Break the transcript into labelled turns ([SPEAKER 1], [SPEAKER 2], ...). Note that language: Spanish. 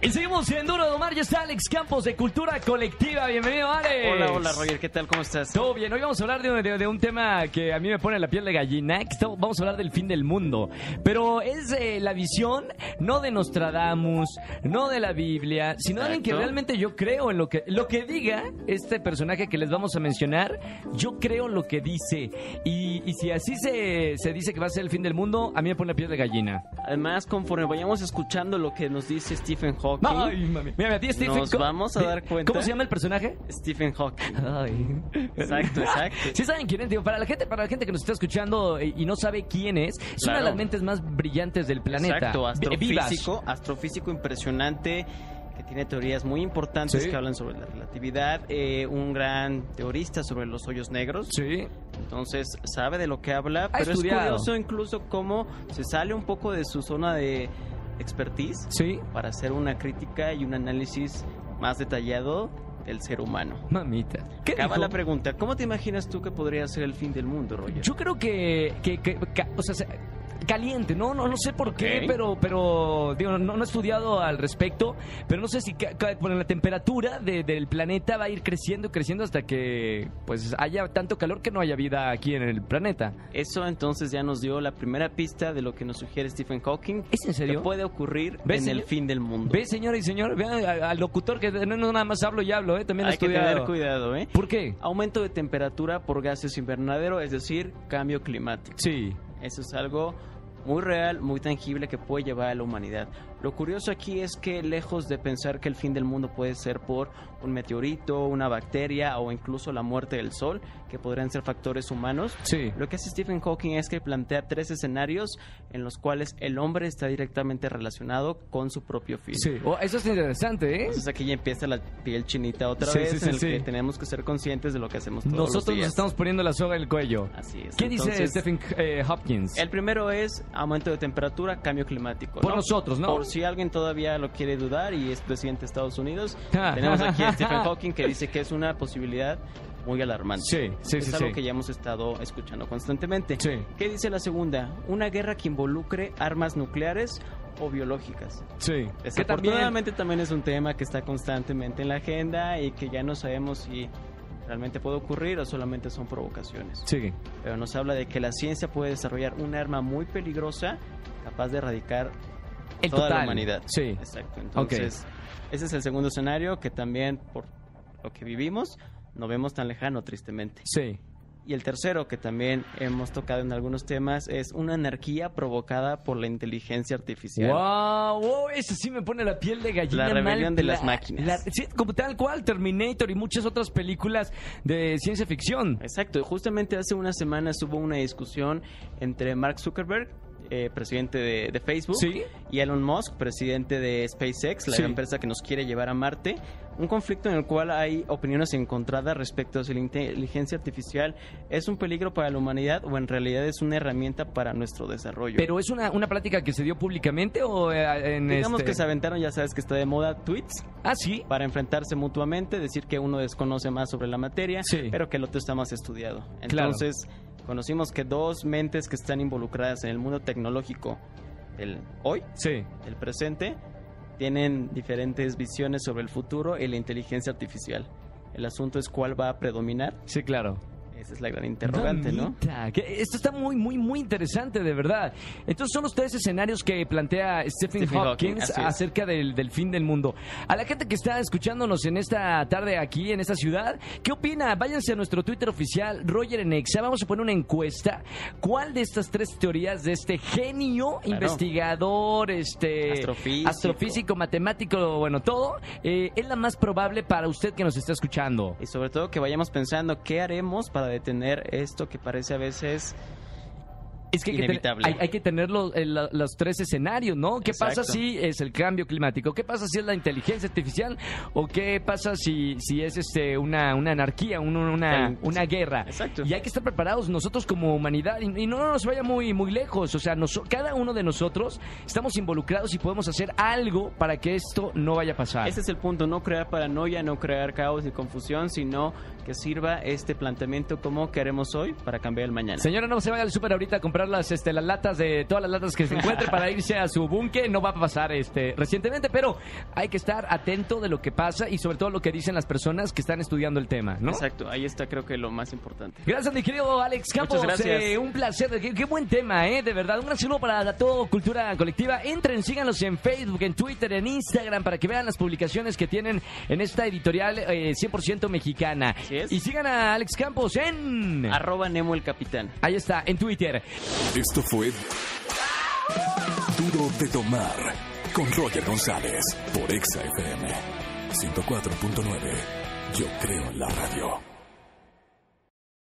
[SPEAKER 1] Y seguimos en Duro de Omar, ya está Alex Campos de Cultura Colectiva. Bienvenido, Alex.
[SPEAKER 2] Hola, hola Roger, ¿qué tal? ¿Cómo estás?
[SPEAKER 1] Todo bien, hoy vamos a hablar de, de- de un tema que a mí me pone la piel de gallina. estamos- Vamos a hablar del fin del mundo. Pero es eh, la visión no de Nostradamus, no de la Biblia, sino de alguien que realmente yo creo en lo que, lo que diga este personaje que les vamos a mencionar. Yo creo lo que dice. Y, y si así se, se dice que va a ser el fin del mundo, a mí me pone la piel de gallina.
[SPEAKER 2] Además, conforme vayamos escuchando lo que nos dice Stephen Hawking,
[SPEAKER 1] Ay, mami. Mira, a ti, Stephen,
[SPEAKER 2] Nos
[SPEAKER 1] ¿cómo-
[SPEAKER 2] vamos a dar cuenta.
[SPEAKER 1] ¿Cómo se llama el personaje?
[SPEAKER 2] Stephen Hawking.
[SPEAKER 1] Ay.
[SPEAKER 2] Exacto, exacto.
[SPEAKER 1] Sí saben quién es, digo, para la gente, para la gente que nos está escuchando y y no sabe quién es, es una de las mentes más brillantes del planeta.
[SPEAKER 2] Exacto,
[SPEAKER 1] vivas.
[SPEAKER 2] astrofísico, astrofísico impresionante que tiene teorías muy importantes
[SPEAKER 1] Sí.
[SPEAKER 2] que hablan sobre la relatividad, eh, un gran teorista sobre los hoyos negros.
[SPEAKER 1] Sí.
[SPEAKER 2] Entonces sabe de lo que habla, pero
[SPEAKER 1] estudiado.
[SPEAKER 2] es curioso incluso cómo se sale un poco de su zona de expertise
[SPEAKER 1] Sí.
[SPEAKER 2] para hacer una crítica y un análisis más detallado del ser humano.
[SPEAKER 1] Mamita. ¿Qué
[SPEAKER 2] Acaba
[SPEAKER 1] dijo?
[SPEAKER 2] la pregunta, ¿cómo te imaginas tú que podría ser el fin del mundo, Roger?
[SPEAKER 1] Yo creo que, que, que- ca- o sea, se- caliente, no, no, no sé por qué, pero, pero, digo, no, no he estudiado al respecto, pero no sé si bueno, la temperatura de- del planeta va a ir creciendo, creciendo hasta que, pues, haya tanto calor que no haya vida aquí en el planeta.
[SPEAKER 2] Eso entonces ya nos dio la primera pista de lo que nos sugiere Stephen Hawking.
[SPEAKER 1] ¿Es en serio?
[SPEAKER 2] Que puede ocurrir
[SPEAKER 1] ¿Ves,
[SPEAKER 2] en el fin del mundo.
[SPEAKER 1] Ve, señora y señor, vean al, locutor que no, no nada más hablo y hablo, ¿eh? También
[SPEAKER 2] Hay que
[SPEAKER 1] estudiado.
[SPEAKER 2] tener cuidado, ¿eh?
[SPEAKER 1] ¿Por qué?
[SPEAKER 2] Aumento de temperatura por gases invernadero, es decir, cambio climático.
[SPEAKER 1] Sí.
[SPEAKER 2] Eso es algo muy real, muy tangible que puede llevar a la humanidad. Lo curioso aquí es que lejos de pensar que el fin del mundo puede ser por un meteorito, una bacteria o incluso la muerte del sol, que podrían ser factores humanos,
[SPEAKER 1] Sí.
[SPEAKER 2] lo que hace Stephen Hawking es que plantea tres escenarios en los cuales el hombre está directamente relacionado con su propio fin.
[SPEAKER 1] Sí. Oh, eso es interesante, ¿eh?
[SPEAKER 2] Entonces aquí ya empieza la piel chinita otra
[SPEAKER 1] Sí,
[SPEAKER 2] vez, en el que tenemos que ser conscientes de lo que hacemos todos
[SPEAKER 1] Nosotros
[SPEAKER 2] los
[SPEAKER 1] nos
[SPEAKER 2] días.
[SPEAKER 1] estamos poniendo la soga en el cuello.
[SPEAKER 2] Así es.
[SPEAKER 1] ¿Qué dice
[SPEAKER 2] Entonces,
[SPEAKER 1] Stephen eh, Hopkins?
[SPEAKER 2] El primero es aumento de temperatura, cambio climático.
[SPEAKER 1] Por
[SPEAKER 2] ¿no?
[SPEAKER 1] nosotros, ¿no?
[SPEAKER 2] Por si alguien todavía lo quiere dudar y es presidente de Estados Unidos,
[SPEAKER 1] Ah.
[SPEAKER 2] tenemos aquí a Stephen Hawking que dice que es una posibilidad muy alarmante.
[SPEAKER 1] Sí, sí,
[SPEAKER 2] es
[SPEAKER 1] sí,
[SPEAKER 2] algo
[SPEAKER 1] sí.
[SPEAKER 2] que ya hemos estado escuchando constantemente.
[SPEAKER 1] Sí.
[SPEAKER 2] ¿Qué dice la segunda? Una guerra que involucre armas nucleares o biológicas.
[SPEAKER 1] Sí. Que también...
[SPEAKER 2] Desafortunadamente también es un tema que está constantemente en la agenda y que ya no sabemos si realmente puede ocurrir o solamente son provocaciones
[SPEAKER 1] Sí.
[SPEAKER 2] pero nos habla de que la ciencia puede desarrollar un arma muy peligrosa capaz de erradicar
[SPEAKER 1] El
[SPEAKER 2] toda
[SPEAKER 1] total.
[SPEAKER 2] la humanidad.
[SPEAKER 1] Sí.
[SPEAKER 2] Exacto. Entonces, ese es el segundo escenario que también por lo que vivimos no vemos tan lejano tristemente.
[SPEAKER 1] Sí.
[SPEAKER 2] Y el tercero que también hemos tocado en algunos temas es una anarquía provocada por la inteligencia artificial.
[SPEAKER 1] Wow, wow, eso sí me pone la piel de gallina.
[SPEAKER 2] La rebelión
[SPEAKER 1] mal
[SPEAKER 2] de las máquinas.
[SPEAKER 1] la- sí, como tal cual, Terminator y muchas otras películas de ciencia ficción.
[SPEAKER 2] Exacto, justamente hace unas semanas hubo una discusión entre Mark Zuckerberg, eh, presidente de, de Facebook,
[SPEAKER 1] Sí.
[SPEAKER 2] y Elon Musk, presidente de SpaceX, la
[SPEAKER 1] Sí.
[SPEAKER 2] empresa que nos quiere llevar a Marte. Un conflicto en el cual hay opiniones encontradas respecto a si la inteligencia artificial es un peligro para la humanidad o en realidad es una herramienta para nuestro desarrollo.
[SPEAKER 1] Pero es una, una plática que se dio públicamente o eh, en
[SPEAKER 2] Digamos
[SPEAKER 1] este-
[SPEAKER 2] que se aventaron, ya sabes que está de moda, tweets
[SPEAKER 1] Ah, sí.
[SPEAKER 2] para enfrentarse mutuamente, decir que uno desconoce más sobre la materia,
[SPEAKER 1] Sí.
[SPEAKER 2] pero que el otro está más estudiado.
[SPEAKER 1] Claro.
[SPEAKER 2] Conocimos que dos mentes que están involucradas en el mundo tecnológico del hoy,
[SPEAKER 1] Sí.
[SPEAKER 2] del presente, tienen diferentes visiones sobre el futuro y la inteligencia artificial. El asunto es cuál va a predominar.
[SPEAKER 1] Sí, claro.
[SPEAKER 2] Esa es la gran interrogante, ¿no?
[SPEAKER 1] Que esto está muy, muy, muy interesante, de verdad. Entonces son los tres escenarios que plantea Stephen,
[SPEAKER 2] Stephen Hawking,
[SPEAKER 1] acerca del, del fin del mundo. A la gente que está escuchándonos en esta tarde aquí, en esta ciudad, ¿qué opina? Váyanse a nuestro Twitter oficial, Roger en Exa. Vamos a poner una encuesta. ¿Cuál de estas tres teorías de este genio, investigador, este
[SPEAKER 2] Astrofísico.
[SPEAKER 1] astrofísico, matemático, bueno, todo, eh, es la más probable para usted que nos está escuchando?
[SPEAKER 2] Y sobre todo que vayamos pensando qué haremos para detener esto que parece a veces
[SPEAKER 1] Es que hay que, tener,
[SPEAKER 2] inevitable.
[SPEAKER 1] hay, hay que tener los, eh, los tres escenarios, ¿no? ¿Qué pasa si es el cambio climático? ¿Qué pasa si es la inteligencia artificial? ¿O qué pasa si, si es este una, una anarquía, un- una, una guerra?
[SPEAKER 2] Exacto.
[SPEAKER 1] Y hay que estar preparados nosotros como humanidad y, y no nos vaya muy, muy lejos. O sea, noso- cada uno de nosotros estamos involucrados y podemos hacer algo para que esto no vaya a pasar.
[SPEAKER 2] Ese es el punto, no crear paranoia, no crear caos y confusión, sino que sirva este planteamiento como que haremos hoy para cambiar el mañana.
[SPEAKER 1] Señora, no se vaya al súper ahorita a comprar las, este, las latas de todas las latas que se encuentre para irse a su búnker. No va a pasar este recientemente, pero hay que estar atento de lo que pasa y sobre todo lo que dicen las personas que están estudiando el tema, ¿no?
[SPEAKER 2] Exacto, ahí está creo que lo más importante.
[SPEAKER 1] Gracias, mi querido Alex Campos.
[SPEAKER 2] Muchas gracias.
[SPEAKER 1] Eh, un placer. Qué, qué buen tema, ¿eh? De verdad. Un gran saludo para todo Cultura Colectiva. Entren, síganos en Facebook, en Twitter, en Instagram para que vean las publicaciones que tienen en esta editorial eh, 100% mexicana.
[SPEAKER 2] Así es.
[SPEAKER 1] Y sigan a Alex Campos en...
[SPEAKER 2] Arroba Nemo el Capitán.
[SPEAKER 1] Ahí está, en Twitter.
[SPEAKER 3] Esto fue Duro de Tomar con Roger González por Exa FM 104.9. Yo creo en la radio.